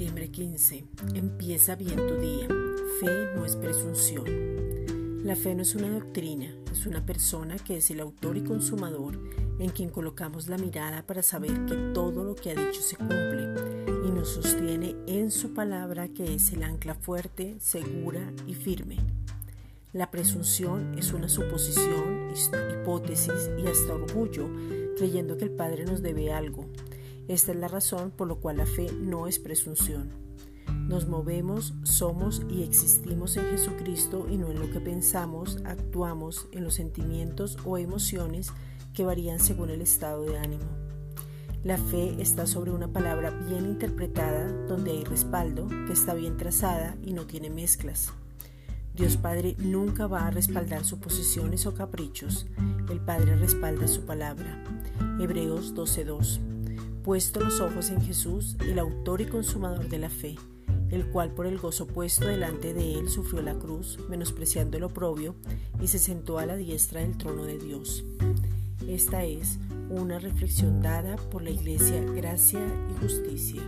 Empieza bien tu día. Fe no es presunción. La fe no es una doctrina, es una persona que es el autor y consumador en quien colocamos la mirada para saber que todo lo que ha dicho se cumple y nos sostiene en su palabra que es el ancla fuerte, segura y firme. La presunción es una suposición, hipótesis y hasta orgullo, creyendo que el Padre nos debe algo. Esta es la razón por la cual la fe no es presunción. Nos movemos, somos y existimos en Jesucristo y no en lo que pensamos, actuamos, en los sentimientos o emociones que varían según el estado de ánimo. La fe está sobre una palabra bien interpretada, donde hay respaldo, que está bien trazada y no tiene mezclas. Dios Padre nunca va a respaldar suposiciones o caprichos. El Padre respalda su palabra. Hebreos 12:2. Puesto los ojos en Jesús, el autor y consumador de la fe el cual por el gozo puesto delante de él sufrió la cruz, menospreciando el oprobio, y se sentó a la diestra del trono de Dios. Esta es una reflexión dada por la Iglesia Gracia y Justicia.